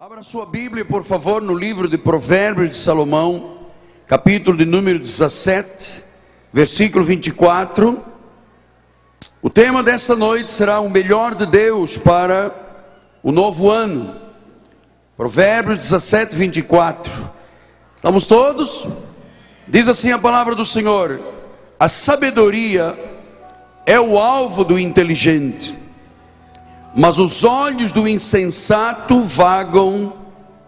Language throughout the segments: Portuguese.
Abra sua Bíblia, por favor, no livro de Provérbios de Salomão, capítulo de número 17, versículo 24. O tema desta noite será o melhor de Deus para o novo ano. Provérbios 17, 24. Estamos todos? Diz assim a palavra do Senhor: A sabedoria é o alvo do inteligente mas os olhos do insensato vagam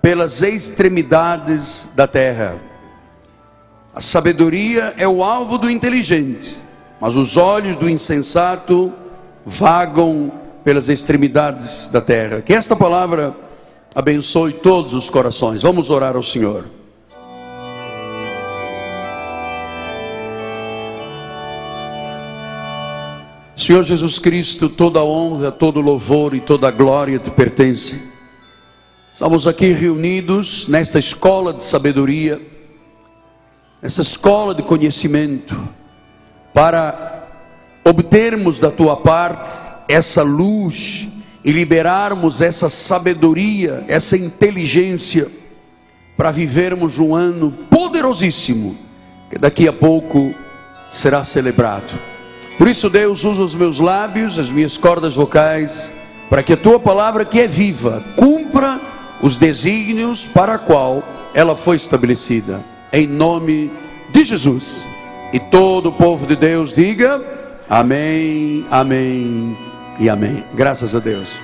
pelas extremidades da terra. A sabedoria é o alvo do inteligente, mas os olhos do insensato vagam pelas extremidades da terra. Que esta palavra abençoe todos os corações. Vamos orar ao Senhor. Senhor Jesus Cristo, toda honra, todo louvor e toda glória te pertence. Estamos aqui reunidos nesta escola de sabedoria, nessa escola de conhecimento, para obtermos da tua parte essa luz e liberarmos essa sabedoria, essa inteligência, para vivermos um ano poderosíssimo, que daqui a pouco será celebrado. Por isso, Deus, usa os meus lábios, as minhas cordas vocais, para que a tua palavra, que é viva, cumpra os desígnios para a qual ela foi estabelecida. Em nome de Jesus. E todo o povo de Deus diga: Amém, Amém e Amém. Graças a Deus.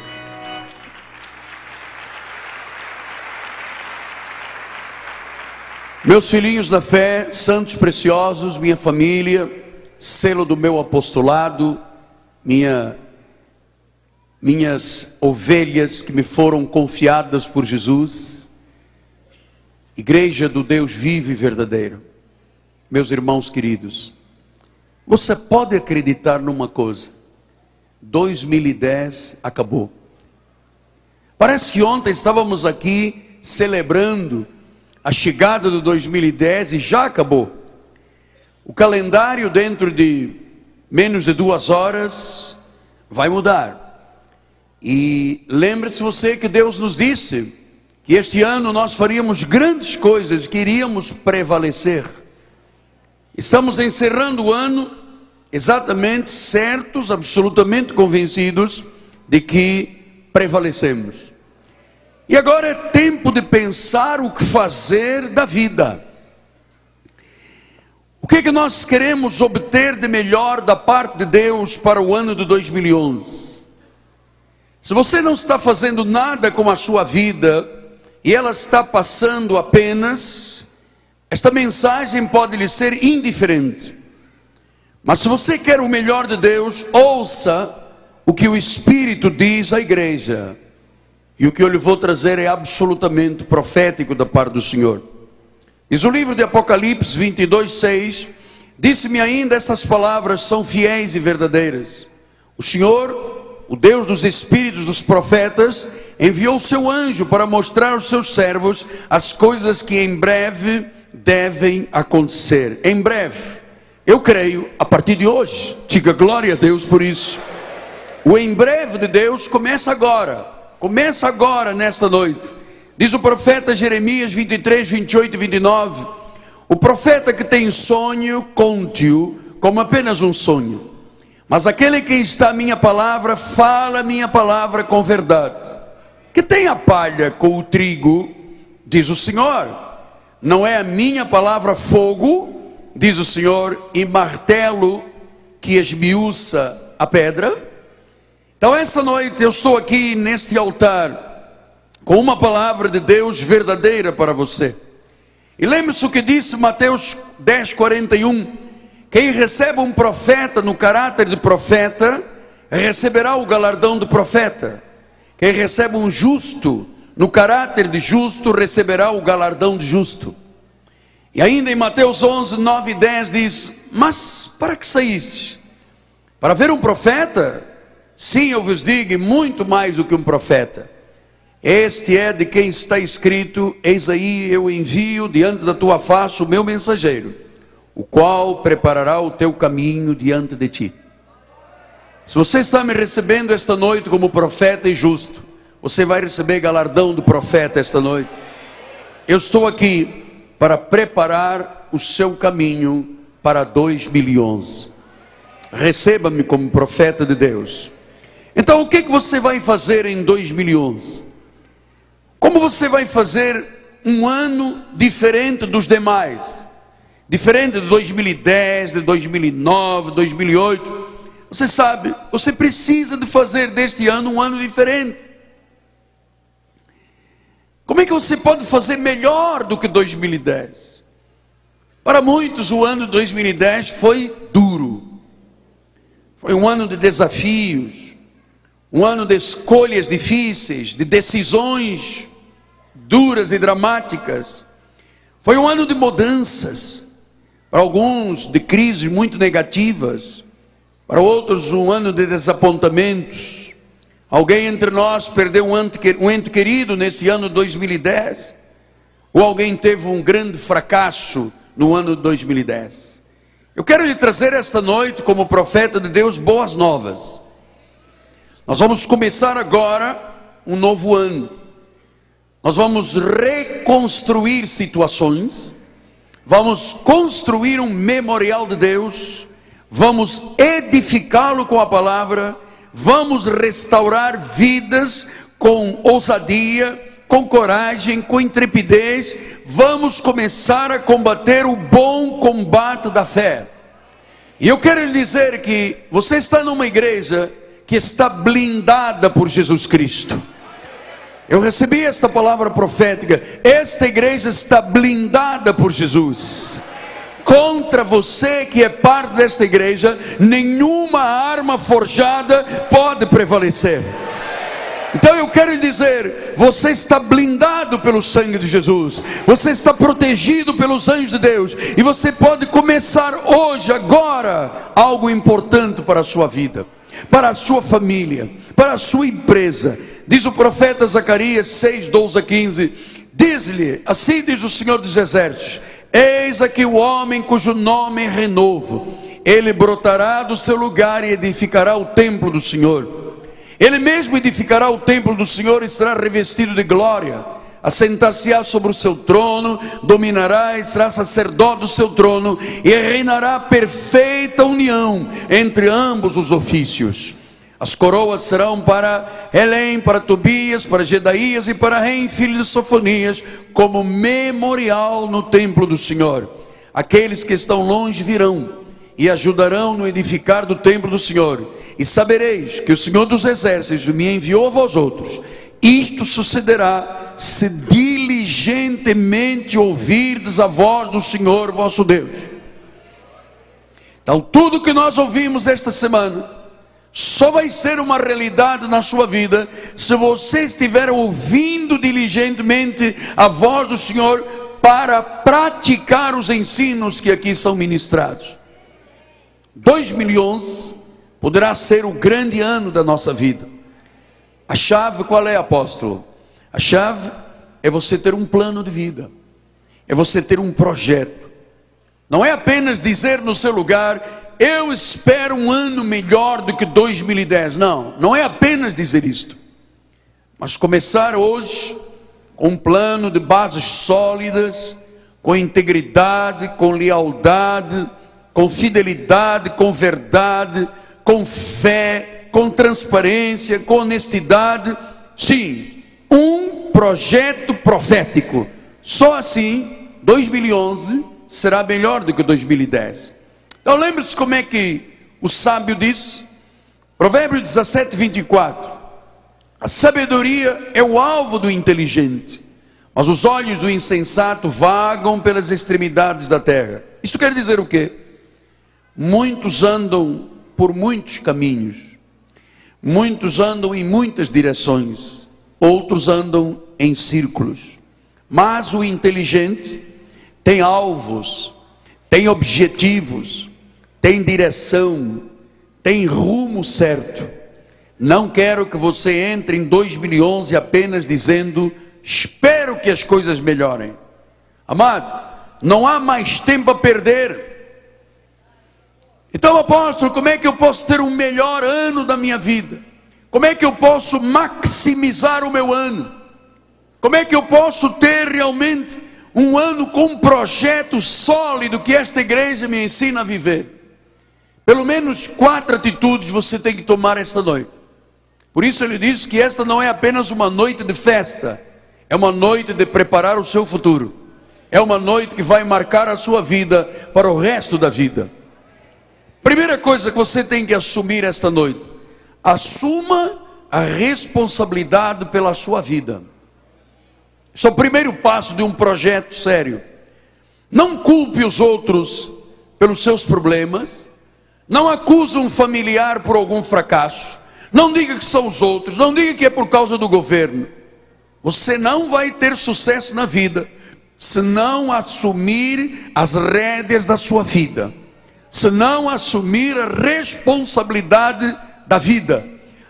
Meus filhinhos da fé, santos preciosos, minha família, selo do meu apostolado, minha, minhas ovelhas que me foram confiadas por Jesus, igreja do Deus vivo e verdadeiro, meus irmãos queridos, você pode acreditar numa coisa: 2010 acabou. Parece que ontem estávamos aqui celebrando a chegada do 2010 e já acabou. O calendário, dentro de menos de duas horas, vai mudar. E lembre-se você que Deus nos disse que este ano nós faríamos grandes coisas, que iríamos prevalecer. Estamos encerrando o ano exatamente certos, absolutamente convencidos de que prevalecemos. E agora é tempo de pensar o que fazer da vida. O que, é que nós queremos obter de melhor da parte de Deus para o ano de 2011? Se você não está fazendo nada com a sua vida e ela está passando apenas, esta mensagem pode lhe ser indiferente. Mas se você quer o melhor de Deus, ouça o que o Espírito diz à igreja. E o que eu lhe vou trazer é absolutamente profético da parte do Senhor. Diz o livro de Apocalipse 22, 6: Disse-me ainda estas palavras são fiéis e verdadeiras. O Senhor, o Deus dos espíritos dos profetas, enviou o seu anjo para mostrar aos seus servos as coisas que em breve devem acontecer. Em breve, eu creio, a partir de hoje, diga glória a Deus por isso. O em breve de Deus começa agora, começa agora, nesta noite. Diz o profeta Jeremias 23, 28 e 29. O profeta que tem sonho, conte-o como apenas um sonho. Mas aquele que está a minha palavra, fala minha palavra com verdade. Que tem a palha com o trigo, diz o Senhor. Não é a minha palavra fogo, diz o Senhor, e martelo que esmiuça a pedra. Então, esta noite eu estou aqui neste altar com uma palavra de Deus verdadeira para você. E lembre-se o que disse Mateus 10, 41: quem recebe um profeta no caráter de profeta, receberá o galardão de profeta. Quem recebe um justo no caráter de justo, receberá o galardão de justo. E ainda em Mateus 11, 9 e 10 diz: Mas para que saíste? Para ver um profeta? Sim, eu vos digo, muito mais do que um profeta. Este é de quem está escrito: Eis aí eu envio diante da tua face o meu mensageiro, o qual preparará o teu caminho diante de ti. Se você está me recebendo esta noite como profeta e justo, você vai receber galardão do profeta esta noite. Eu estou aqui para preparar o seu caminho para 2011. Receba-me como profeta de Deus. Então, o que, que você vai fazer em 2011? Como você vai fazer um ano diferente dos demais? Diferente de 2010, de 2009, 2008. Você sabe, você precisa de fazer deste ano um ano diferente. Como é que você pode fazer melhor do que 2010? Para muitos, o ano de 2010 foi duro, foi um ano de desafios, um ano de escolhas difíceis, de decisões duras e dramáticas. Foi um ano de mudanças, para alguns de crises muito negativas, para outros um ano de desapontamentos. Alguém entre nós perdeu um ente, querido nesse ano de 2010, ou alguém teve um grande fracasso no ano de 2010. Eu quero lhe trazer esta noite, como profeta de Deus, boas novas. Nós vamos começar agora um novo ano. Nós vamos reconstruir situações, vamos construir um memorial de Deus, vamos edificá-lo com a palavra, vamos restaurar vidas com ousadia, com coragem, com intrepidez, vamos começar a combater o bom combate da fé. E eu quero lhe dizer que você está numa igreja que está blindada por Jesus Cristo. Eu recebi esta palavra profética. Esta igreja está blindada por Jesus. Contra você que é parte desta igreja, nenhuma arma forjada pode prevalecer. Então eu quero lhe dizer: você está blindado pelo sangue de Jesus, você está protegido pelos anjos de Deus, e você pode começar hoje, agora, algo importante para a sua vida para a sua família, para a sua empresa. Diz o profeta Zacarias 6, 12 a 15: Diz-lhe, assim diz o Senhor dos Exércitos: Eis aqui o homem cujo nome é renovo, ele brotará do seu lugar e edificará o templo do Senhor. Ele mesmo edificará o templo do Senhor e será revestido de glória assentar-se-á sobre o seu trono, dominará e será sacerdote do seu trono, e reinará perfeita união entre ambos os ofícios. As coroas serão para Helém, para Tobias, para Gedaías e para Reim, filho de Sofonias, como memorial no templo do Senhor. Aqueles que estão longe virão e ajudarão no edificar do templo do Senhor. E sabereis que o Senhor dos exércitos me enviou a vós outros. Isto sucederá se diligentemente ouvirdes a voz do Senhor vosso Deus. Então, tudo que nós ouvimos esta semana só vai ser uma realidade na sua vida se você estiver ouvindo diligentemente a voz do Senhor para praticar os ensinos que aqui são ministrados. 2011 poderá ser o grande ano da nossa vida. A chave qual é, apóstolo? A chave é você ter um plano de vida, é você ter um projeto. Não é apenas dizer no seu lugar, eu espero um ano melhor do que 2010. Não, não é apenas dizer isto. Mas começar hoje com um plano de bases sólidas, com integridade, com lealdade, com fidelidade, com verdade, com fé, com transparência, com honestidade. Sim, um projeto profético. Só assim, 2011 será melhor do que 2010. Então lembre-se como é que o sábio diz, Provérbios 17, 24: A sabedoria é o alvo do inteligente, mas os olhos do insensato vagam pelas extremidades da terra. Isso quer dizer o quê? Muitos andam por muitos caminhos, muitos andam em muitas direções outros andam em círculos. Mas o inteligente tem alvos, tem objetivos, tem direção, tem rumo certo. Não quero que você entre em 2011 apenas dizendo: espero que as coisas melhorem. Amado, não há mais tempo a perder. Então, apóstolo, como é que eu posso ter um melhor ano da minha vida? Como é que eu posso maximizar o meu ano? Como é que eu posso ter realmente um ano com um projeto sólido que esta igreja me ensina a viver? Pelo menos quatro atitudes você tem que tomar esta noite. Por isso ele diz que esta não é apenas uma noite de festa, é uma noite de preparar o seu futuro. É uma noite que vai marcar a sua vida para o resto da vida. Primeira coisa que você tem que assumir esta noite: assuma a responsabilidade pela sua vida. Esse é o primeiro passo de um projeto sério. Não culpe os outros pelos seus problemas, não acuse um familiar por algum fracasso. Não diga que são os outros. Não diga que é por causa do governo. Você não vai ter sucesso na vida se não assumir as rédeas da sua vida, se não assumir a responsabilidade da vida.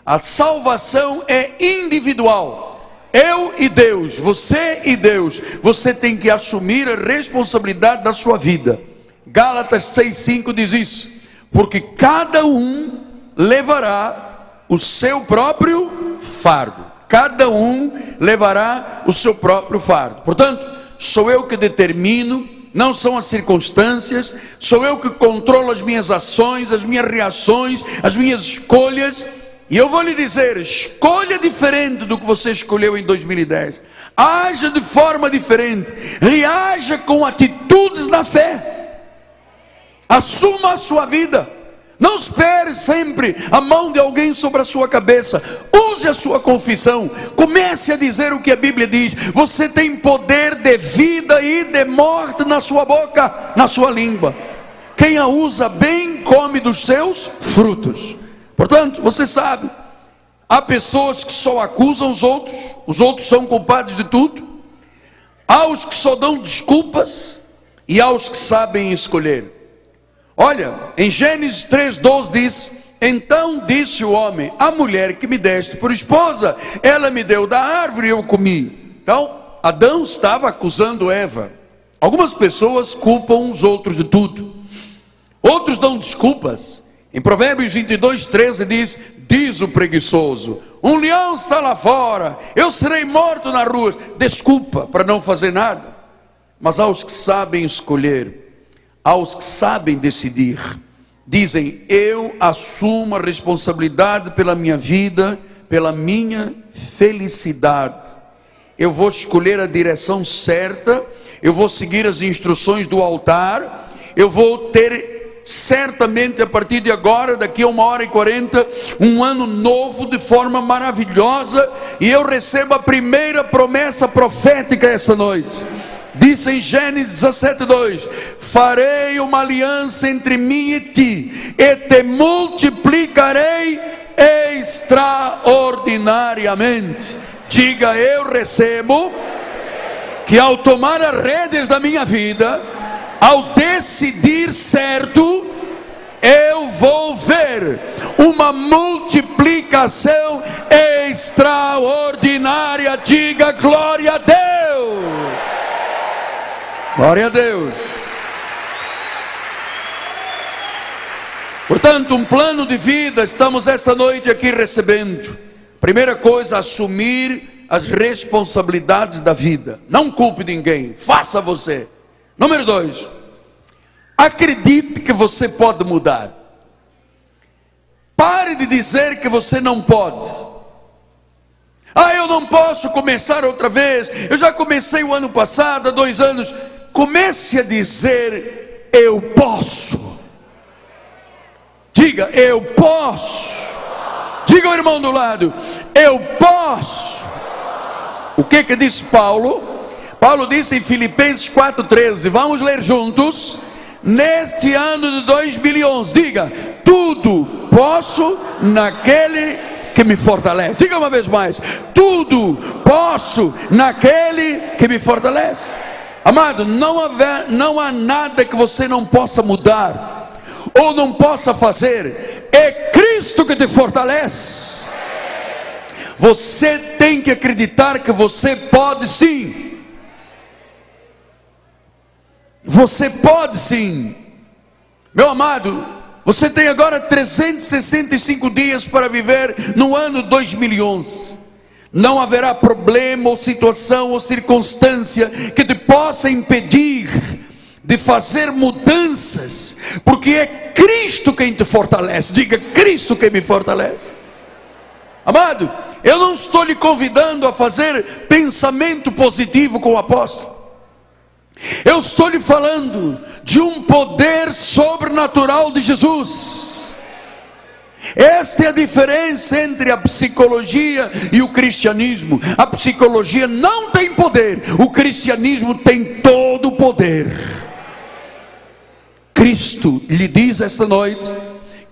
A salvação é individual. Eu e Deus, você e Deus, você tem que assumir a responsabilidade da sua vida. Gálatas 6,5 diz isso porque cada um levará o seu próprio fardo. Cada um levará o seu próprio fardo. Portanto, sou eu que determino, não são as circunstâncias, sou eu que controlo as minhas ações, as minhas reações, as minhas escolhas. E eu vou lhe dizer: escolha diferente do que você escolheu em 2010. Haja de forma diferente, reaja com atitudes na fé. Assuma a sua vida. Não espere sempre a mão de alguém sobre a sua cabeça. Use a sua confissão. Comece a dizer o que a Bíblia diz. Você tem poder de vida e de morte na sua boca, na sua língua. Quem a usa bem, come dos seus frutos. Portanto, você sabe, há pessoas que só acusam os outros, os outros são culpados de tudo. Há os que só dão desculpas e há os que sabem escolher. Olha, em Gênesis 3,12 diz: Então disse o homem: A mulher que me deste por esposa, ela me deu da árvore e eu comi. Então, Adão estava acusando Eva. Algumas pessoas culpam os outros de tudo, outros dão desculpas. Em Provérbios 22, 13 diz: Diz o preguiçoso: Um leão está lá fora, eu serei morto na rua. Desculpa para não fazer nada. Mas aos que sabem escolher, aos que sabem decidir. Dizem: Eu assumo a responsabilidade pela minha vida, pela minha felicidade. Eu vou escolher a direção certa, eu vou seguir as instruções do altar, eu vou ter certamente a partir de agora, daqui a uma hora e quarenta, um ano novo de forma maravilhosa, e eu recebo a primeira promessa profética esta noite. Disse em Gênesis 17:2: Farei uma aliança entre mim e ti, e te multiplicarei extraordinariamente. Diga, eu recebo que ao tomar as redes da minha vida, ao decidir certo, eu vou ver uma multiplicação extraordinária. Diga glória a Deus. Glória a Deus. Portanto, um plano de vida estamos esta noite aqui recebendo. Primeira coisa, assumir as responsabilidades da vida. Não culpe ninguém, faça você. Número dois, acredite que você pode mudar. Pare de dizer que você não pode. Ah, eu não posso começar outra vez. Eu já comecei o ano passado, há dois anos. Comece a dizer: Eu posso. Diga: Eu posso. Diga ao irmão do lado: Eu posso. O que que diz Paulo? Paulo disse em Filipenses 4,13: Vamos ler juntos. Neste ano de 2011, diga: Tudo posso naquele que me fortalece. Diga uma vez mais: Tudo posso naquele que me fortalece. Amado, não, haver, não há nada que você não possa mudar, ou não possa fazer, é Cristo que te fortalece. Você tem que acreditar que você pode sim. Você pode sim. Meu amado, Você tem agora 365 dias para viver no ano 2011. Não haverá problema ou situação ou circunstância que te possa impedir de fazer mudanças, porque é Cristo quem te fortalece. Diga: Cristo quem me fortalece. Amado, eu não estou lhe convidando a fazer pensamento positivo com o apóstolo. Eu estou lhe falando de um poder sobrenatural de Jesus. Esta é a diferença entre a psicologia e o cristianismo. A psicologia não tem poder, o cristianismo tem todo o poder. Cristo lhe diz esta noite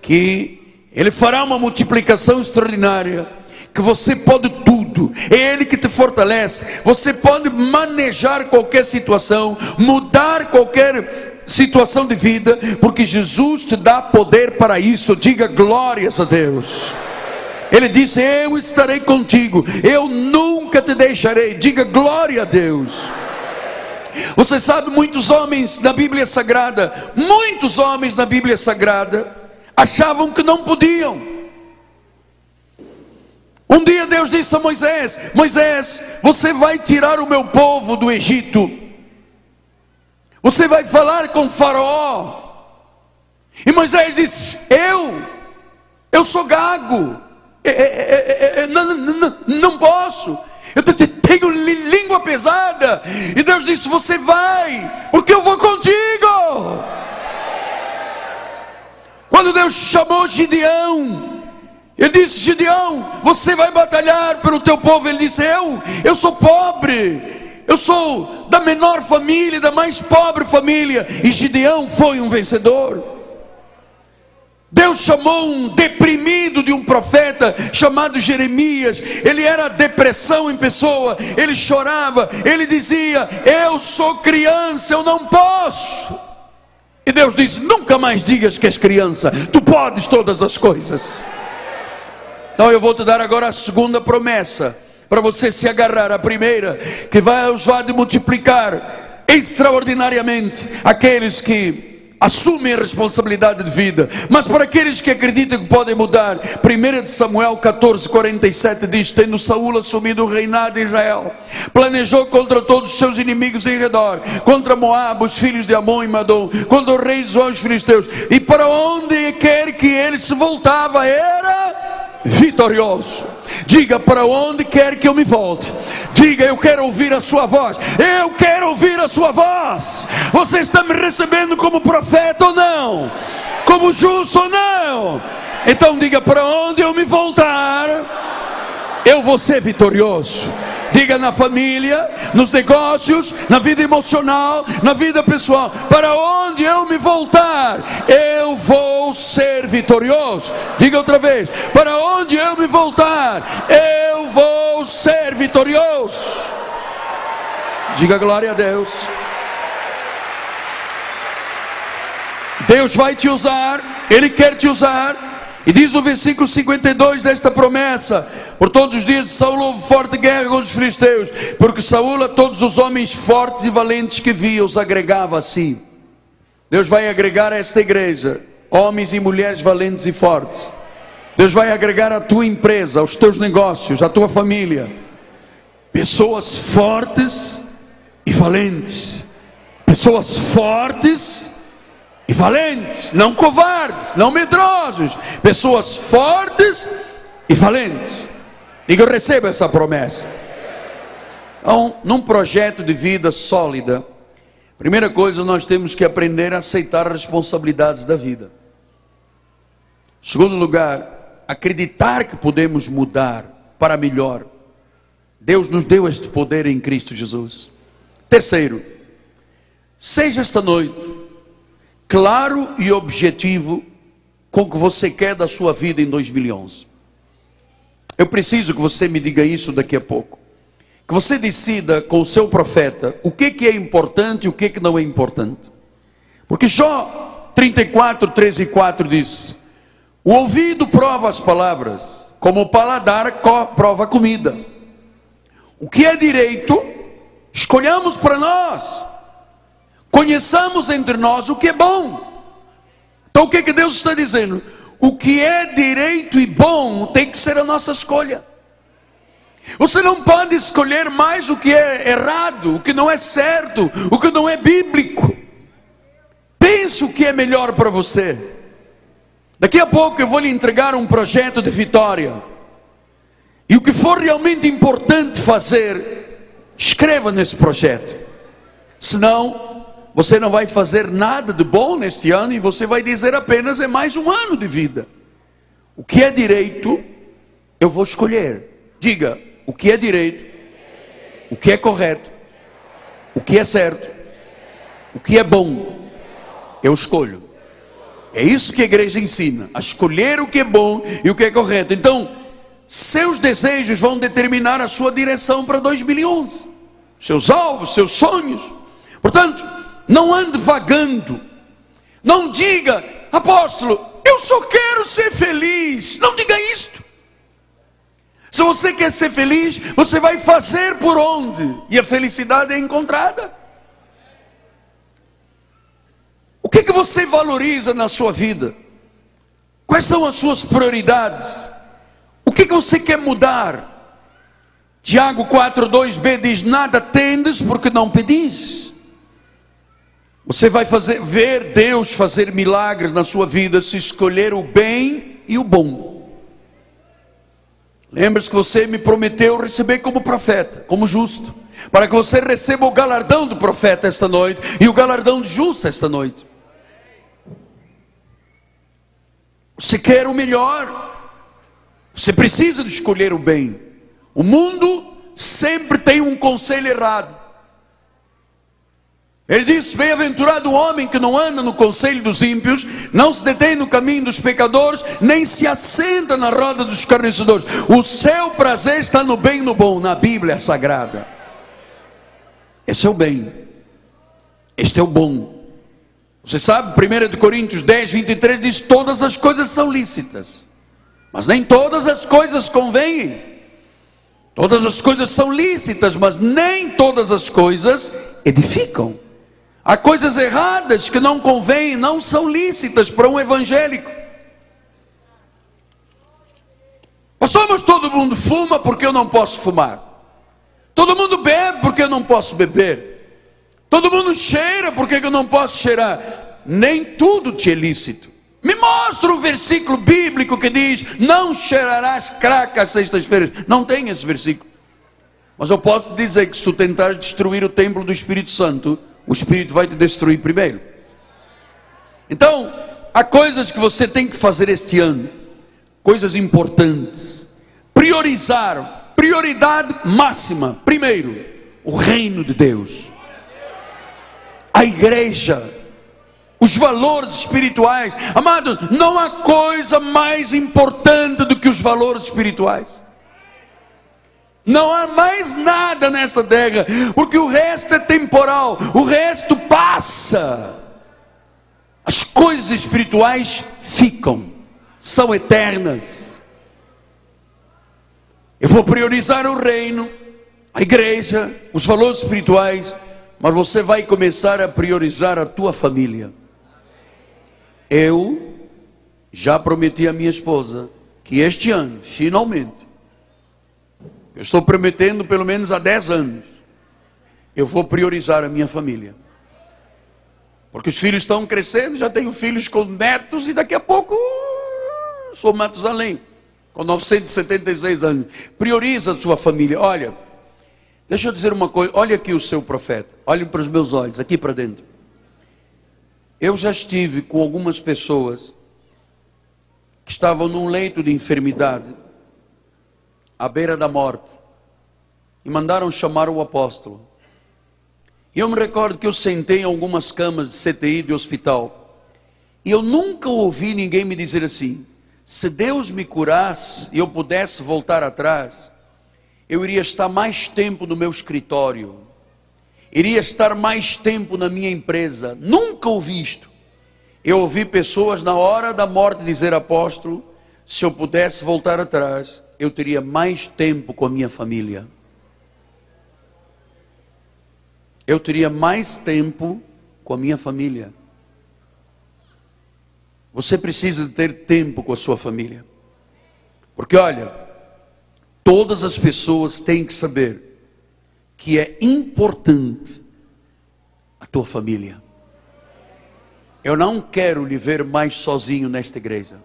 que Ele fará uma multiplicação extraordinária, que você pode tudo, é Ele que te fortalece, você pode manejar qualquer situação, mudar qualquer situação de vida, porque Jesus te dá poder para isso. Diga glórias a Deus. Ele disse: Eu estarei contigo, eu nunca te deixarei. Diga glória a Deus. Você sabe, muitos homens na Bíblia Sagrada, muitos homens na Bíblia Sagrada, achavam que não podiam. Um dia Deus disse a Moisés: Moisés, você vai tirar o meu povo do Egito, você vai falar com Faraó. E Moisés disse: Eu, eu sou gago, é, é, é, não, não, não posso eu tenho língua pesada. E Deus disse: Você vai, porque eu vou contigo. Quando Deus chamou Gideão, ele disse: Gideão, você vai batalhar pelo teu povo. Ele disse: Eu, eu sou pobre. Eu sou da menor família, da mais pobre família. E Gideão foi um vencedor. Deus chamou um deprimido de um profeta chamado Jeremias. Ele era depressão em pessoa. Ele chorava. Ele dizia: Eu sou criança, eu não posso. E Deus disse: Nunca mais digas que és criança. Tu podes todas as coisas. Então eu vou te dar agora a segunda promessa para você se agarrar. A primeira que vai usar de multiplicar extraordinariamente aqueles que assumem a responsabilidade de vida. Mas para aqueles que acreditam que podem mudar, 1 Samuel 14, 47 diz: Tendo Saúl assumido o reinado de Israel, planejou contra todos os seus inimigos em redor, contra Moab, os filhos de Amon e Madom, contra o rei dos os filisteus, e para onde quer que ele se voltava, era vitorioso. Diga para onde quer que eu me volte. Diga, eu quero ouvir a sua voz. Eu quero ouvir a sua voz. Você está me recebendo como profeta ou não? Como justo ou não? Então diga para onde eu me voltar, eu vou ser vitorioso. Diga na família, nos negócios, na vida emocional, na vida pessoal. Para onde eu me voltar, eu vou ser vitorioso. Diga outra vez: para onde eu me voltar, eu vou ser vitorioso. Diga glória a Deus. Deus vai te usar, Ele quer te usar. E diz no versículo 52 desta promessa: Por todos os dias de Saul houve forte guerra com os filisteus, porque Saul a todos os homens fortes e valentes que via os agregava a si. Deus vai agregar a esta igreja homens e mulheres valentes e fortes. Deus vai agregar a tua empresa, aos teus negócios, à tua família, pessoas fortes e valentes. Pessoas fortes e valentes, não covardes, não medrosos, pessoas fortes e valentes. E eu recebo essa promessa. Então, num projeto de vida sólida, primeira coisa nós temos que aprender a aceitar as responsabilidades da vida. Segundo lugar, acreditar que podemos mudar para melhor. Deus nos deu este poder em Cristo Jesus. Terceiro, seja esta noite claro e objetivo com o que você quer da sua vida em 2011. Eu preciso que você me diga isso daqui a pouco. Que você decida com o seu profeta o que, que é importante e o que, que não é importante. Porque Jó 34, 13 e 4 diz: O ouvido prova as palavras, como o paladar prova a comida. O que é direito, escolhamos para nós. Conheçamos entre nós o que é bom. Então o que, que Deus está dizendo? O que é direito e bom tem que ser a nossa escolha. Você não pode escolher mais o que é errado, o que não é certo, o que não é bíblico. Pense o que é melhor para você. Daqui a pouco eu vou lhe entregar um projeto de vitória. E o que for realmente importante fazer, escreva nesse projeto. Senão, você não vai fazer nada de bom neste ano e você vai dizer apenas é mais um ano de vida. O que é direito, eu vou escolher. Diga, o que é direito, o que é correto, o que é certo, o que é bom, eu escolho. É isso que a igreja ensina, a escolher o que é bom e o que é correto. Então, seus desejos vão determinar a sua direção para 2011, seus alvos, seus sonhos. Portanto, não ande vagando, não diga, apóstolo, eu só quero ser feliz. Não diga isto. Se você quer ser feliz, você vai fazer por onde? E a felicidade é encontrada. O que, que você valoriza na sua vida? Quais são as suas prioridades? O que, que você quer mudar? Tiago 4,2b diz: Nada tendes porque não pedis. Você vai fazer, ver Deus fazer milagres na sua vida se escolher o bem e o bom. Lembre-se que você me prometeu receber como profeta, como justo, para que você receba o galardão do profeta esta noite e o galardão de justo esta noite. Você quer o melhor, você precisa de escolher o bem. O mundo sempre tem um conselho errado. Ele diz: Bem-aventurado o homem que não anda no conselho dos ímpios, não se detém no caminho dos pecadores, nem se assenta na roda dos escarnecedores. O seu prazer está no bem e no bom, na Bíblia Sagrada. Esse é o bem, este é o bom. Você sabe, 1 Coríntios 10, 23 diz: Todas as coisas são lícitas, mas nem todas as coisas convêm. Todas as coisas são lícitas, mas nem todas as coisas edificam. Há coisas erradas que não convêm, não são lícitas para um evangélico. Pastor, mas todo mundo fuma porque eu não posso fumar. Todo mundo bebe porque eu não posso beber. Todo mundo cheira porque eu não posso cheirar. Nem tudo te é lícito. Me mostra um versículo bíblico que diz: Não cheirarás craca às sextas-feiras. Não tem esse versículo. Mas eu posso dizer que se tu tentares destruir o templo do Espírito Santo, o Espírito vai te destruir primeiro. Então, há coisas que você tem que fazer este ano, coisas importantes. Priorizar, prioridade máxima. Primeiro, o reino de Deus, a igreja, os valores espirituais. Amado, não há coisa mais importante do que os valores espirituais. Não há mais nada nesta terra, porque o resto é temporal, o resto passa. As coisas espirituais ficam, são eternas. Eu vou priorizar o reino, a igreja, os valores espirituais, mas você vai começar a priorizar a tua família. Eu já prometi à minha esposa que este ano, finalmente, eu estou prometendo pelo menos há 10 anos. Eu vou priorizar a minha família. Porque os filhos estão crescendo, já tenho filhos com netos e daqui a pouco uh, sou Matusalém, com 976 anos. Prioriza a sua família. Olha, deixa eu dizer uma coisa. Olha aqui o seu profeta. Olhe para os meus olhos, aqui para dentro. Eu já estive com algumas pessoas que estavam num leito de enfermidade à beira da morte e mandaram chamar o apóstolo. E eu me recordo que eu sentei em algumas camas de CTI de hospital e eu nunca ouvi ninguém me dizer assim: se Deus me curasse e eu pudesse voltar atrás, eu iria estar mais tempo no meu escritório, iria estar mais tempo na minha empresa. Nunca ouvi isto. Eu ouvi pessoas na hora da morte dizer, apóstolo, se eu pudesse voltar atrás, eu teria mais tempo com a minha família. Eu teria mais tempo com a minha família. você precisa ter tempo com a sua família. Porque olha, todas as pessoas têm que saber que é importante a tua família. Eu não quero lhe ver mais sozinho nesta igreja.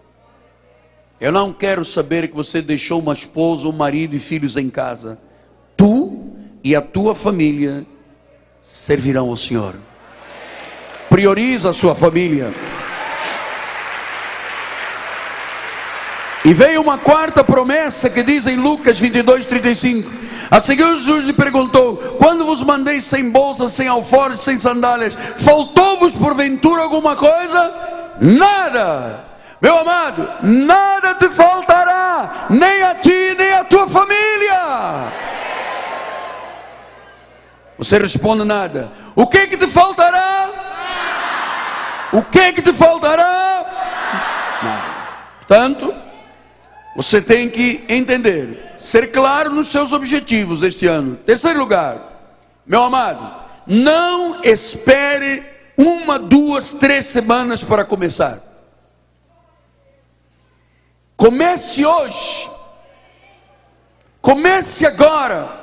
Eu não quero saber que você deixou uma esposa, um marido e filhos em casa. Tu e a tua família servirão ao Senhor. Prioriza a sua família. E veio uma quarta promessa que diz em Lucas 22, 35. A seguir Jesus lhe perguntou: Quando vos mandei sem bolsas, sem alforjes, sem sandálias, faltou-vos porventura alguma coisa? Nada. Meu amado, nada te faltará, nem a ti, nem a tua família. Você responde nada. O que que te faltará? O que que te faltará? Nada. Portanto, você tem que entender, ser claro nos seus objetivos este ano. Terceiro lugar, meu amado, não espere uma, duas, três semanas para começar. Comece hoje. Comece agora.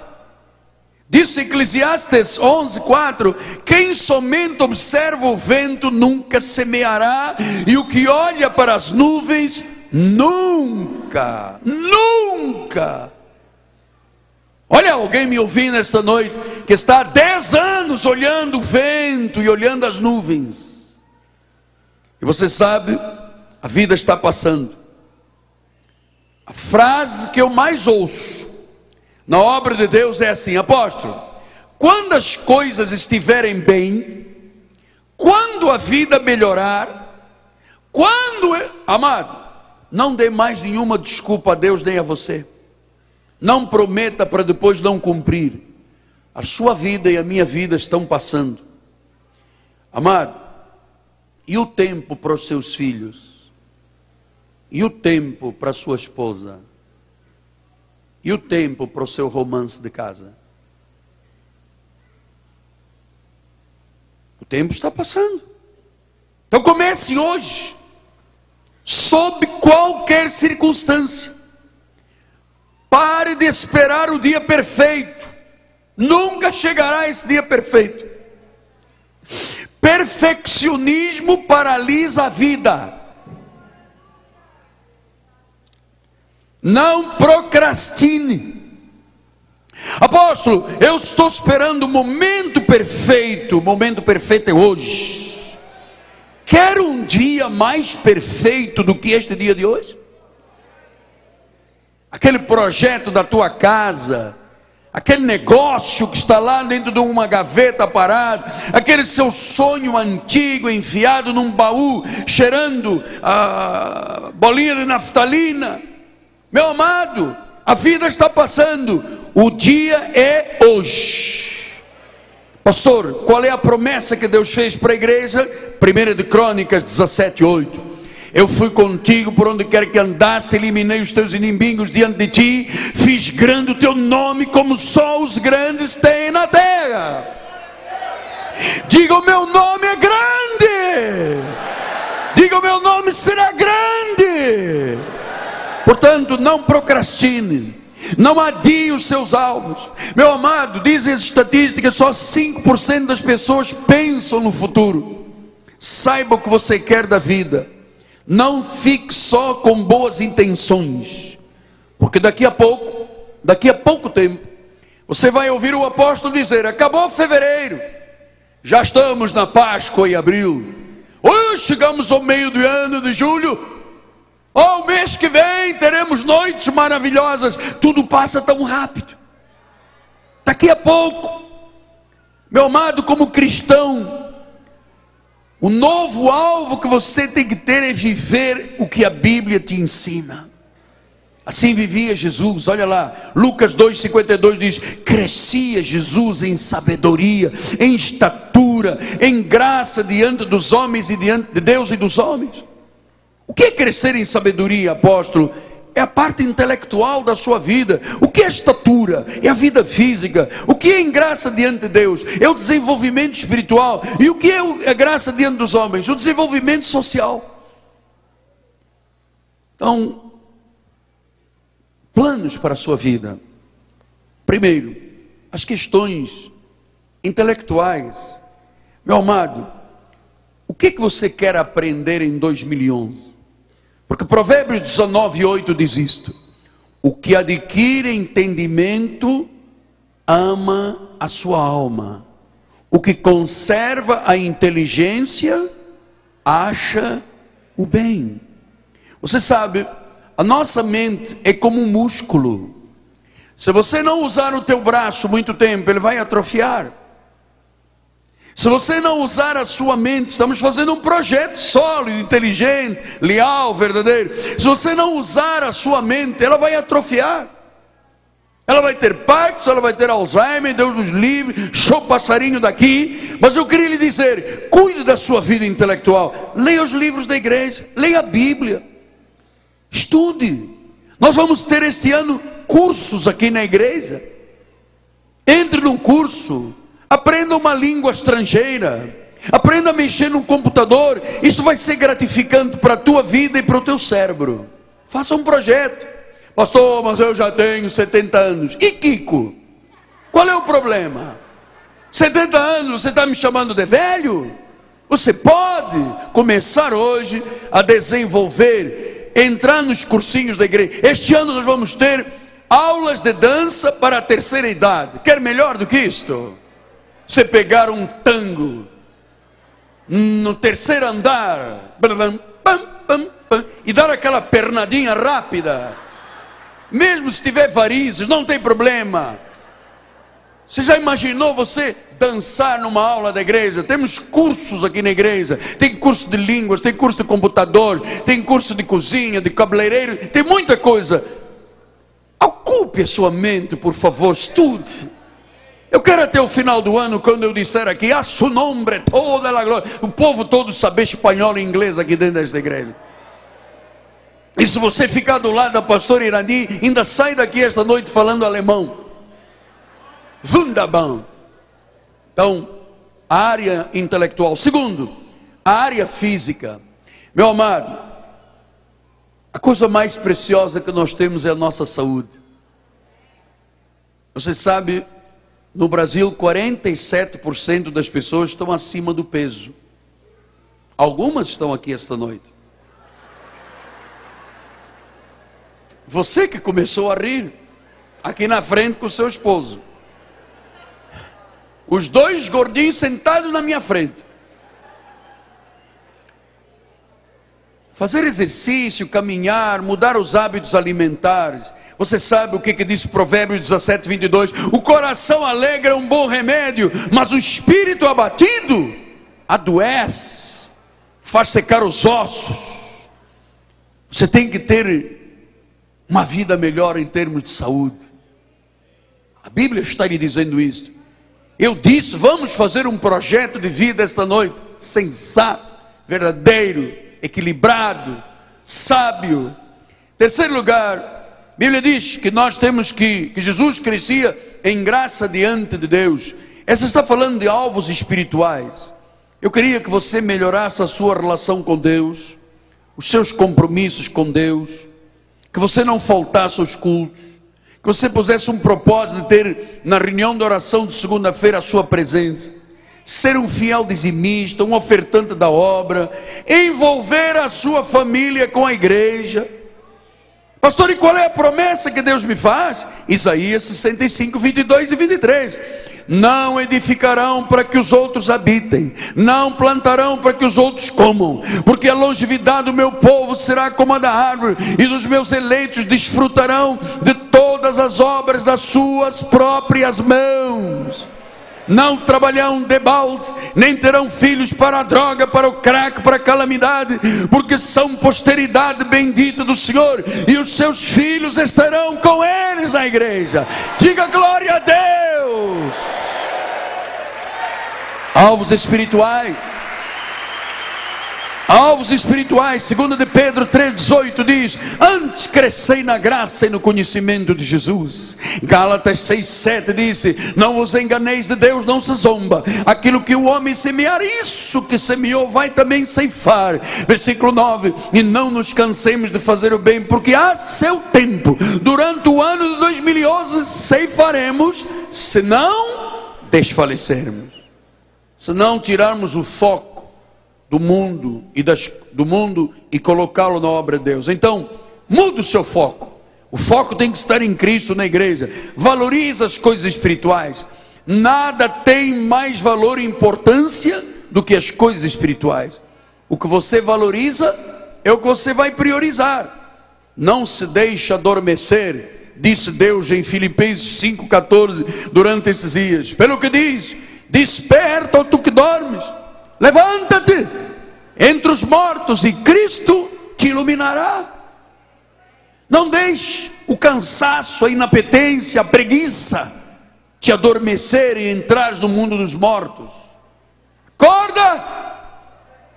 Disse Eclesiastes 11, 4: Quem somente observa o vento nunca semeará, e o que olha para as nuvens Nunca, nunca. Olha alguém me ouvindo esta noite que está há dez anos olhando o vento e olhando as nuvens. E você sabe, a vida está passando. A frase que eu mais ouço na obra de Deus é assim: apóstolo, quando as coisas estiverem bem, quando a vida melhorar, quando, amado, não dê mais nenhuma desculpa a Deus nem a você. Não prometa para depois não cumprir. A sua vida e a minha vida estão passando. Amado, e o tempo para os seus filhos? E o tempo para sua esposa? E o tempo para o seu romance de casa? O tempo está passando. Então comece hoje sob qualquer circunstância. Pare de esperar o dia perfeito. Nunca chegará esse dia perfeito. Perfeccionismo paralisa a vida. Não procrastine. Apóstolo, eu estou esperando o momento perfeito. O momento perfeito é hoje. Quer um dia mais perfeito do que este dia de hoje? Aquele projeto da tua casa, aquele negócio que está lá dentro de uma gaveta parado, aquele seu sonho antigo enfiado num baú, cheirando a bolinha de naftalina. Meu amado, a vida está passando, o dia é hoje. Pastor, qual é a promessa que Deus fez para a igreja? 1 de Crônicas 17, 8. Eu fui contigo por onde quer que andaste, eliminei os teus inimigos diante de ti, fiz grande o teu nome, como só os grandes têm na terra. Diga: o meu nome é grande. Diga: o meu nome será grande. Portanto, não procrastine. Não adie os seus alvos. Meu amado, dizem as estatísticas, só 5% das pessoas pensam no futuro. Saiba o que você quer da vida. Não fique só com boas intenções. Porque daqui a pouco, daqui a pouco tempo, você vai ouvir o apóstolo dizer: acabou fevereiro, já estamos na Páscoa em abril. Hoje chegamos ao meio do ano de julho, Oh, o mês que vem teremos noites maravilhosas. Tudo passa tão rápido. Daqui a pouco, meu amado, como cristão, o novo alvo que você tem que ter é viver o que a Bíblia te ensina. Assim vivia Jesus, olha lá, Lucas 2,52 diz: crescia Jesus em sabedoria, em estatura, em graça diante dos homens e diante de Deus e dos homens. O que é crescer em sabedoria, apóstolo? É a parte intelectual da sua vida. O que é estatura? É a vida física. O que é graça diante de Deus? É o desenvolvimento espiritual. E o que é a graça diante dos homens? O desenvolvimento social. Então, planos para a sua vida. Primeiro, as questões intelectuais. Meu amado, o que, que você quer aprender em 2011? Porque Provérbios 19, 8 diz isto: O que adquire entendimento ama a sua alma, o que conserva a inteligência acha o bem. Você sabe, a nossa mente é como um músculo. Se você não usar o teu braço muito tempo, ele vai atrofiar. Se você não usar a sua mente, estamos fazendo um projeto sólido, inteligente, leal, verdadeiro. Se você não usar a sua mente, ela vai atrofiar. Ela vai ter Parkinson, ela vai ter Alzheimer, Deus nos livre, show passarinho daqui. Mas eu queria lhe dizer: cuide da sua vida intelectual. Leia os livros da igreja, leia a Bíblia, estude. Nós vamos ter este ano cursos aqui na igreja. Entre num curso aprenda uma língua estrangeira, aprenda a mexer no computador, isso vai ser gratificante para a tua vida e para o teu cérebro. Faça um projeto. Pastor, mas eu já tenho 70 anos. E Kiko? Qual é o problema? 70 anos, você está me chamando de velho? Você pode começar hoje a desenvolver, entrar nos cursinhos da igreja. Este ano nós vamos ter aulas de dança para a terceira idade. Quer melhor do que isto? Você pegar um tango no terceiro andar e dar aquela pernadinha rápida, mesmo se tiver varizes, não tem problema. Você já imaginou você dançar numa aula da igreja? Temos cursos aqui na igreja. Tem curso de línguas, tem curso de computador, tem curso de cozinha, de cabeleireiro, tem muita coisa. Ocupe a sua mente, por favor, estude. Eu quero até o final do ano, quando eu disser aqui, a su nombre toda a glória, o povo todo saber espanhol e inglês aqui dentro desta igreja. E se você ficar do lado da pastora Irani, ainda sai daqui esta noite falando alemão. Wunderbar. Então, a área intelectual. Segundo, a área física. Meu amado, a coisa mais preciosa que nós temos é a nossa saúde. Você sabe, no Brasil, 47% das pessoas estão acima do peso. Algumas estão aqui esta noite. Você que começou a rir, aqui na frente com seu esposo. Os dois gordinhos sentados na minha frente. Fazer exercício, caminhar, mudar os hábitos alimentares, você sabe o que, que diz Provérbios 17, 22? O coração alegre é um bom remédio, mas o espírito abatido adoece, faz secar os ossos. Você tem que ter uma vida melhor em termos de saúde. A Bíblia está lhe dizendo isso. Eu disse: vamos fazer um projeto de vida esta noite, sensato, verdadeiro, equilibrado, sábio. Terceiro lugar, Bíblia diz que nós temos que, que Jesus crescia em graça diante de Deus. Essa está falando de alvos espirituais. Eu queria que você melhorasse a sua relação com Deus, os seus compromissos com Deus, que você não faltasse aos cultos, que você pusesse um propósito de ter na reunião de oração de segunda-feira a sua presença, ser um fiel dizimista, um ofertante da obra, envolver a sua família com a igreja Pastor, e qual é a promessa que Deus me faz? Isaías 65, 22 e 23 não edificarão para que os outros habitem, não plantarão para que os outros comam, porque a longevidade do meu povo será como a da árvore, e dos meus eleitos desfrutarão de todas as obras das suas próprias mãos não trabalharão de balde, nem terão filhos para a droga, para o crack, para a calamidade, porque são posteridade bendita do Senhor, e os seus filhos estarão com eles na igreja. Diga glória a Deus. Alvos espirituais. Alvos espirituais, segundo de Pedro 3,18 diz: Antes crescei na graça e no conhecimento de Jesus. Gálatas 6,7 disse: Não vos enganeis de Deus, não se zomba. Aquilo que o homem semear, isso que semeou, vai também ceifar. Versículo 9: E não nos cansemos de fazer o bem, porque há seu tempo. Durante o ano de 2011 ceifaremos, se não desfalecermos, se não tirarmos o foco do mundo e das, do mundo e colocá-lo na obra de Deus. Então, muda o seu foco. O foco tem que estar em Cristo na igreja. Valorize as coisas espirituais. Nada tem mais valor e importância do que as coisas espirituais. O que você valoriza é o que você vai priorizar. Não se deixe adormecer, disse Deus em Filipenses 5,14, durante esses dias. Pelo que diz: Desperta, tu que dormes Levanta-te entre os mortos e Cristo te iluminará. Não deixe o cansaço, a inapetência, a preguiça te adormecer e entrar no mundo dos mortos. Acorda,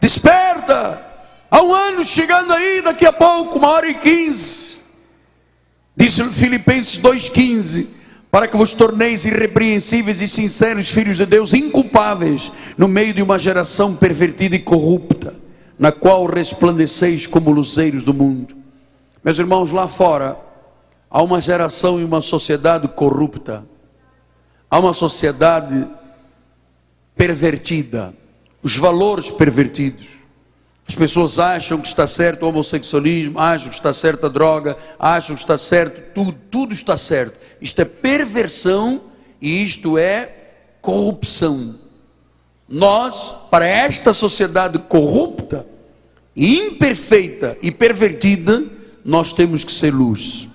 desperta. Há um ano chegando aí, daqui a pouco, uma hora e quinze. Diz Filipenses 2,15 para que vos torneis irrepreensíveis e sinceros filhos de Deus, inculpáveis, no meio de uma geração pervertida e corrupta, na qual resplandeceis como luzeiros do mundo. Meus irmãos, lá fora, há uma geração e uma sociedade corrupta, há uma sociedade pervertida, os valores pervertidos. As pessoas acham que está certo o homossexualismo, acham que está certa a droga, acham que está certo tudo, tudo está certo isto é perversão e isto é corrupção. Nós, para esta sociedade corrupta, imperfeita e pervertida, nós temos que ser luz.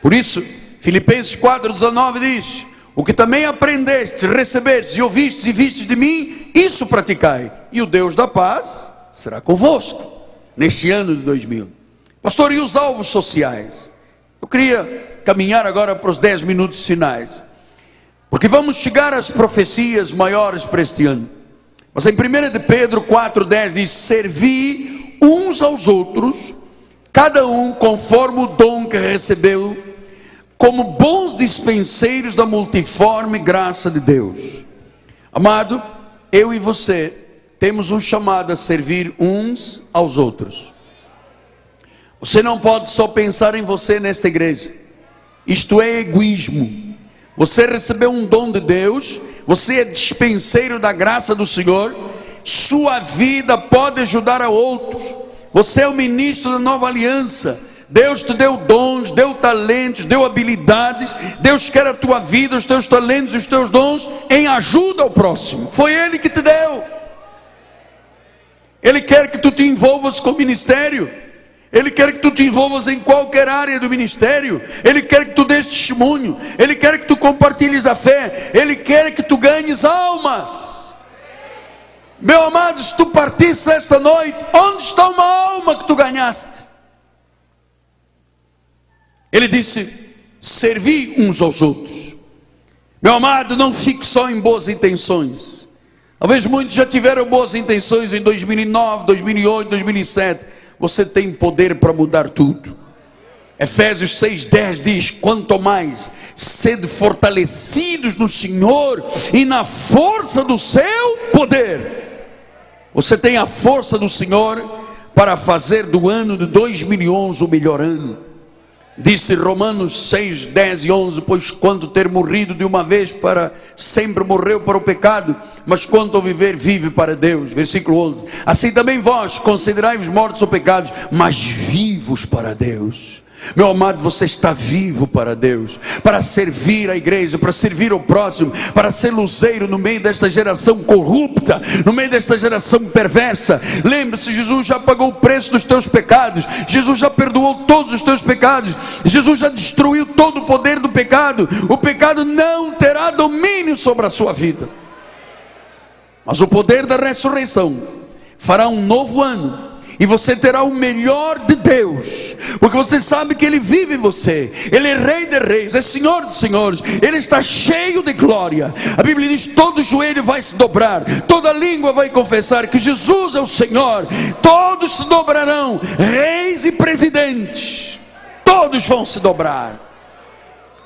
Por isso, Filipenses 4,19 diz: O que também aprendestes, recebestes e ouvistes e vistes de mim, isso praticai, e o Deus da paz será convosco neste ano de 2000. Pastor, e os alvos sociais? Eu queria caminhar agora para os dez minutos finais, porque vamos chegar às profecias maiores para este ano. Mas em 1 de Pedro 4,10 diz: Servi uns aos outros, cada um conforme o dom que recebeu, como bons dispenseiros da multiforme graça de Deus. Amado, eu e você temos um chamado a servir uns aos outros. Você não pode só pensar em você nesta igreja. Isto é egoísmo. Você recebeu um dom de Deus, você é dispenseiro da graça do Senhor, sua vida pode ajudar a outros. Você é o ministro da nova aliança. Deus te deu dons, deu talentos, deu habilidades. Deus quer a tua vida, os teus talentos, os teus dons em ajuda ao próximo. Foi Ele que te deu. Ele quer que tu te envolvas com o ministério. Ele quer que tu te envolvas em qualquer área do ministério. Ele quer que tu dês testemunho. Ele quer que tu compartilhes da fé. Ele quer que tu ganhes almas. Meu amado, se tu partisse esta noite, onde está uma alma que tu ganhaste? Ele disse: servi uns aos outros. Meu amado, não fique só em boas intenções. Talvez muitos já tiveram boas intenções em 2009, 2008, 2007 você tem poder para mudar tudo. Efésios 6,10 diz: Quanto mais sede fortalecidos no Senhor e na força do seu poder. Você tem a força do Senhor para fazer do ano de 2011 o melhor ano. Disse Romanos 6, 10 e 11: Pois quando ter morrido de uma vez para sempre morreu para o pecado, mas quanto ao viver, vive para Deus. Versículo 11: Assim também vós considerai-vos mortos ou pecados, mas vivos para Deus. Meu amado, você está vivo para Deus, para servir a igreja, para servir o próximo, para ser luzeiro no meio desta geração corrupta, no meio desta geração perversa. Lembre-se, Jesus já pagou o preço dos teus pecados, Jesus já perdoou todos os teus pecados, Jesus já destruiu todo o poder do pecado. O pecado não terá domínio sobre a sua vida. Mas o poder da ressurreição fará um novo ano e você terá o melhor de Deus, porque você sabe que Ele vive em você, Ele é Rei de Reis, é Senhor de Senhores, Ele está cheio de glória. A Bíblia diz: todo joelho vai se dobrar, toda língua vai confessar que Jesus é o Senhor, todos se dobrarão, reis e presidentes, todos vão se dobrar.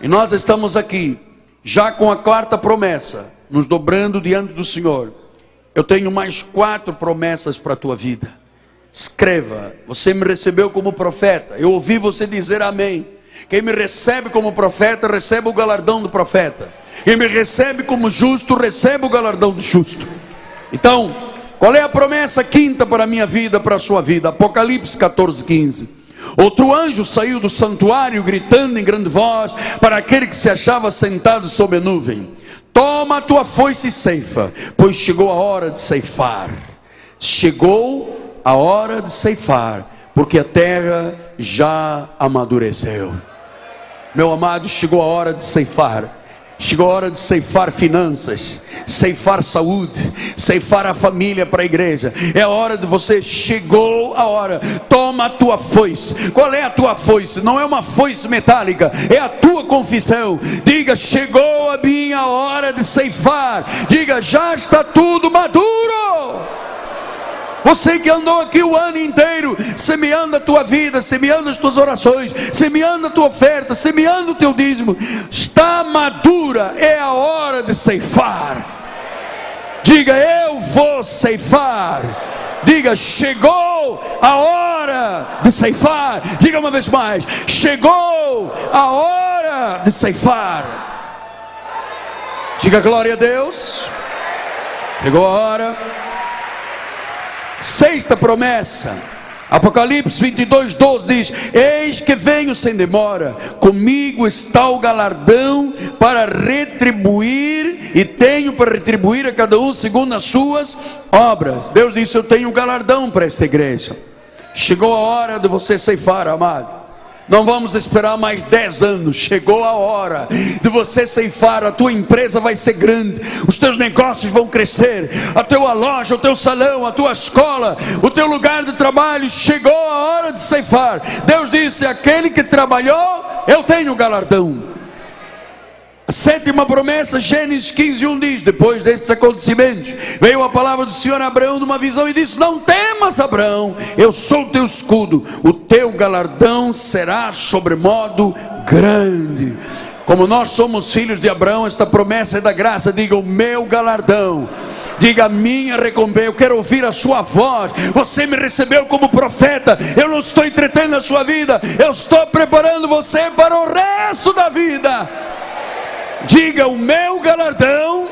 E nós estamos aqui, já com a quarta promessa, nos dobrando diante do Senhor. Eu tenho mais quatro promessas para a tua vida. Escreva, você me recebeu como profeta. Eu ouvi você dizer amém. Quem me recebe como profeta, recebe o galardão do profeta. Quem me recebe como justo, recebe o galardão do justo. Então, qual é a promessa quinta para a minha vida, para a sua vida? Apocalipse 14, 15. Outro anjo saiu do santuário gritando em grande voz para aquele que se achava sentado sob a nuvem: Toma a tua foice e ceifa, pois chegou a hora de ceifar. Chegou a hora de ceifar, porque a terra já amadureceu. Meu amado, chegou a hora de ceifar. Chegou a hora de ceifar finanças, ceifar saúde, ceifar a família para a igreja. É a hora de você, chegou a hora. Toma a tua foice. Qual é a tua foice? Não é uma foice metálica, é a tua confissão. Diga: chegou a minha hora de ceifar. Diga: já está tudo maduro. Você que andou aqui o ano inteiro semeando a tua vida, semeando as tuas orações, semeando a tua oferta, semeando o teu dízimo, está madura, é a hora de ceifar. Diga, eu vou ceifar. Diga, chegou a hora de ceifar. Diga uma vez mais: chegou a hora de ceifar. Diga glória a Deus. Chegou a hora. Sexta promessa. Apocalipse 22, 12 diz: Eis que venho sem demora, comigo está o galardão para retribuir, e tenho para retribuir a cada um segundo as suas obras. Deus disse: Eu tenho galardão para esta igreja. Chegou a hora de você ceifar, amado. Não vamos esperar mais 10 anos. Chegou a hora de você ceifar. A tua empresa vai ser grande. Os teus negócios vão crescer. A tua loja, o teu salão, a tua escola, o teu lugar de trabalho. Chegou a hora de ceifar. Deus disse: aquele que trabalhou, eu tenho galardão. A sétima promessa, Gênesis 15, 1 diz: Depois destes acontecimentos, veio a palavra do Senhor a Abraão numa visão e disse: Não temas, Abraão, eu sou o teu escudo, o teu galardão será sobremodo grande. Como nós somos filhos de Abraão, esta promessa é da graça, diga o meu galardão diga minha recompensa, eu quero ouvir a sua voz. Você me recebeu como profeta, eu não estou entretendo a sua vida, eu estou preparando você para o resto da vida. Diga: o meu galardão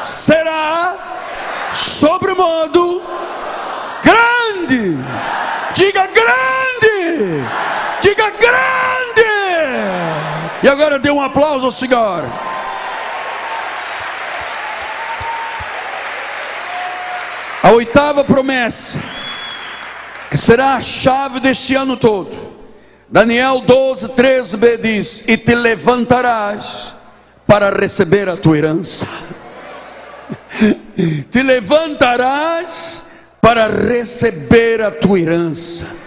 será sobremodo grande. Diga grande. Diga grande. E agora dê um aplauso ao Senhor. A oitava promessa, que será a chave deste ano todo Daniel 12, 13b diz: E te levantarás para receber a tua herança. te levantarás para receber a tua herança.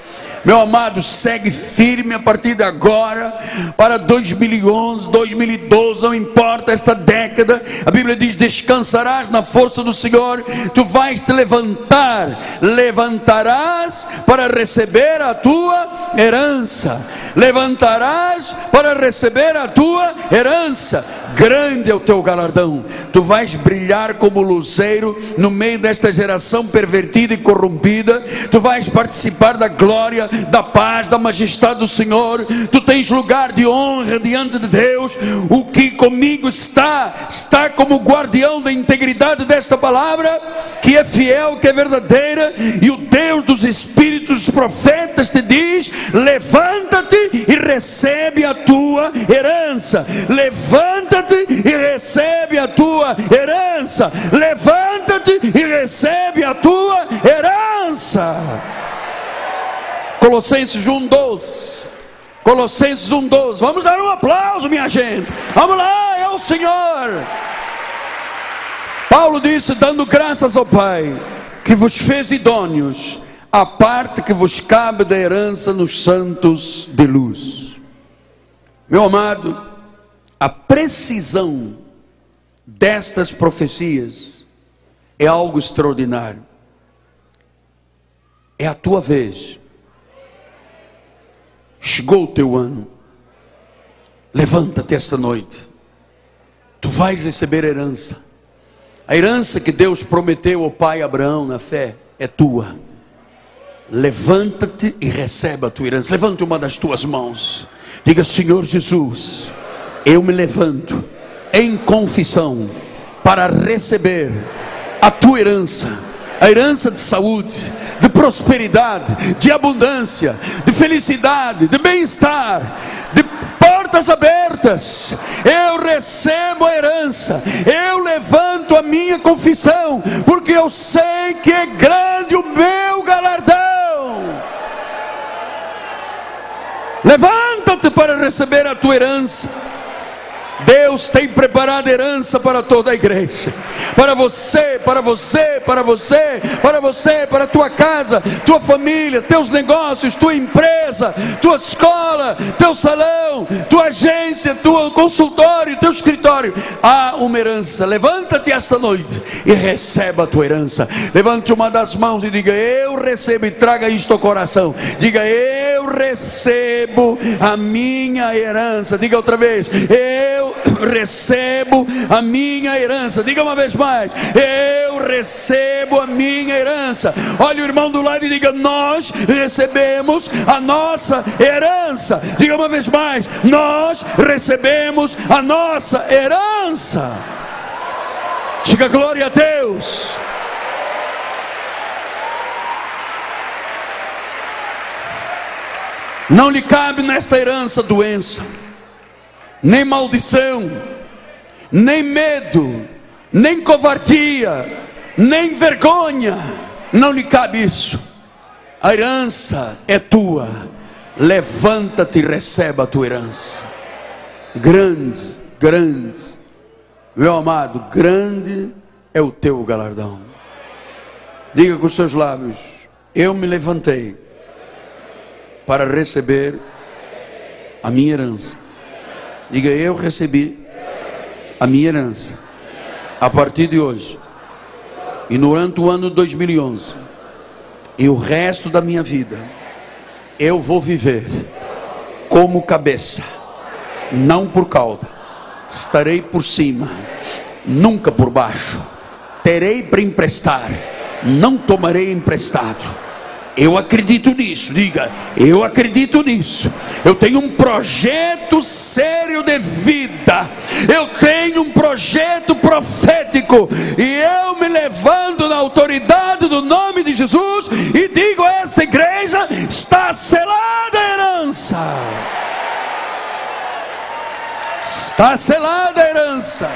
Meu amado, segue firme a partir de agora para 2011, 2012, não importa esta década. A Bíblia diz: descansarás na força do Senhor, tu vais te levantar, levantarás para receber a tua herança. Levantarás para receber a tua herança. Grande é o teu galardão. Tu vais brilhar como luzeiro no meio desta geração pervertida e corrompida. Tu vais participar da glória da paz, da majestade do Senhor. Tu tens lugar de honra diante de Deus. O que comigo está, está como guardião da integridade desta palavra, que é fiel, que é verdadeira. E o Deus dos Espíritos profetas te diz: levanta-te e recebe a tua herança. Levanta-te e recebe a tua herança. Levanta-te e recebe a tua herança. Colossenses 1:12. Colossenses 1:12. Vamos dar um aplauso, minha gente. Vamos lá, é o Senhor. Paulo disse, dando graças ao Pai, que vos fez idôneos a parte que vos cabe da herança nos santos de luz. Meu amado, a precisão destas profecias é algo extraordinário. É a tua vez. Chegou o teu ano. Levanta-te esta noite. Tu vais receber herança. A herança que Deus prometeu ao pai Abraão na fé é tua. Levanta-te e recebe a tua herança. Levante uma das tuas mãos. Diga, Senhor Jesus, eu me levanto em confissão para receber a tua herança, a herança de saúde, de prosperidade, de abundância, de felicidade, de bem-estar, de portas abertas. Eu recebo a herança, eu levanto a minha confissão, porque eu sei que é grande o meu galardão. Levanta-te para receber a tua herança. Deus tem preparado herança para toda a igreja. Para você, para você, para você, para você, para a tua casa, tua família, teus negócios, tua empresa, tua escola, teu salão, tua agência, teu consultório, teu escritório. Há uma herança. Levanta-te esta noite e receba a tua herança. Levante uma das mãos e diga: Eu recebo e traga isto ao coração. Diga: Eu recebo a minha herança. Diga outra vez: Eu recebo a minha herança. Diga uma vez mais: eu recebo a minha herança. Olha o irmão do lado e diga: nós recebemos a nossa herança. Diga uma vez mais: nós recebemos a nossa herança. Diga glória a Deus. Não lhe cabe nesta herança doença nem maldição, nem medo, nem covardia, nem vergonha, não lhe cabe isso. A herança é tua. Levanta-te e receba a tua herança. Grande, grande, meu amado, grande é o teu galardão. Diga com os seus lábios: Eu me levantei para receber a minha herança. Diga, eu recebi a minha herança a partir de hoje. E durante o ano 2011 e o resto da minha vida, eu vou viver como cabeça, não por cauda. Estarei por cima, nunca por baixo. Terei para emprestar, não tomarei emprestado eu acredito nisso, diga, eu acredito nisso. Eu tenho um projeto sério de vida, eu tenho um projeto profético, e eu me levanto na autoridade do nome de Jesus e digo a esta igreja: está selada a herança. Está selada a herança.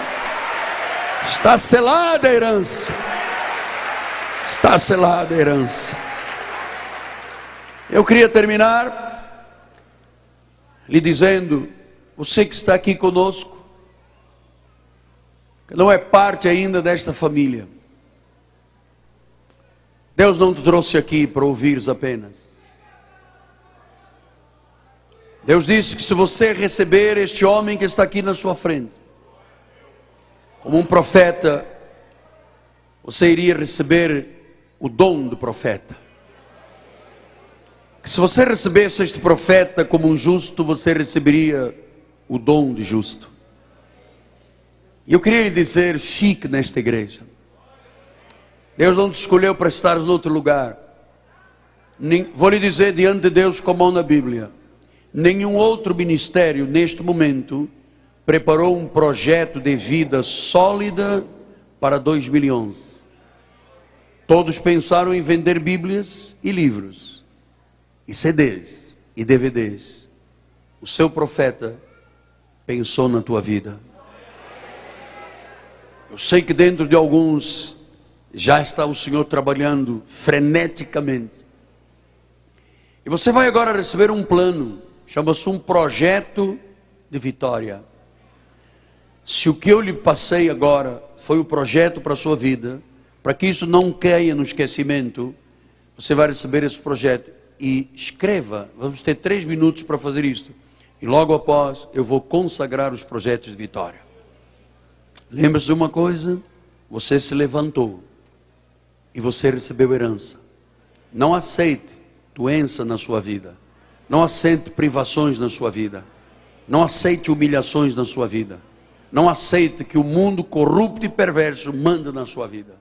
Está selada a herança. Está selada a herança. Eu queria terminar lhe dizendo, você que está aqui conosco, que não é parte ainda desta família. Deus não te trouxe aqui para ouvires apenas. Deus disse que se você receber este homem que está aqui na sua frente, como um profeta, você iria receber o dom do profeta que se você recebesse este profeta como um justo, você receberia o dom de justo. E eu queria lhe dizer, fique nesta igreja. Deus não te escolheu para estares outro lugar. Vou lhe dizer diante de Deus como na Bíblia. Nenhum outro ministério neste momento preparou um projeto de vida sólida para 2011. Todos pensaram em vender Bíblias e livros e CDs e DVDs. O seu profeta pensou na tua vida. Eu sei que dentro de alguns já está o Senhor trabalhando freneticamente. E você vai agora receber um plano, chama-se um projeto de vitória. Se o que eu lhe passei agora foi o projeto para a sua vida, para que isso não caia no esquecimento, você vai receber esse projeto e escreva. Vamos ter três minutos para fazer isto. E logo após eu vou consagrar os projetos de vitória. Lembre-se de uma coisa: você se levantou e você recebeu herança. Não aceite doença na sua vida. Não aceite privações na sua vida. Não aceite humilhações na sua vida. Não aceite que o mundo corrupto e perverso manda na sua vida.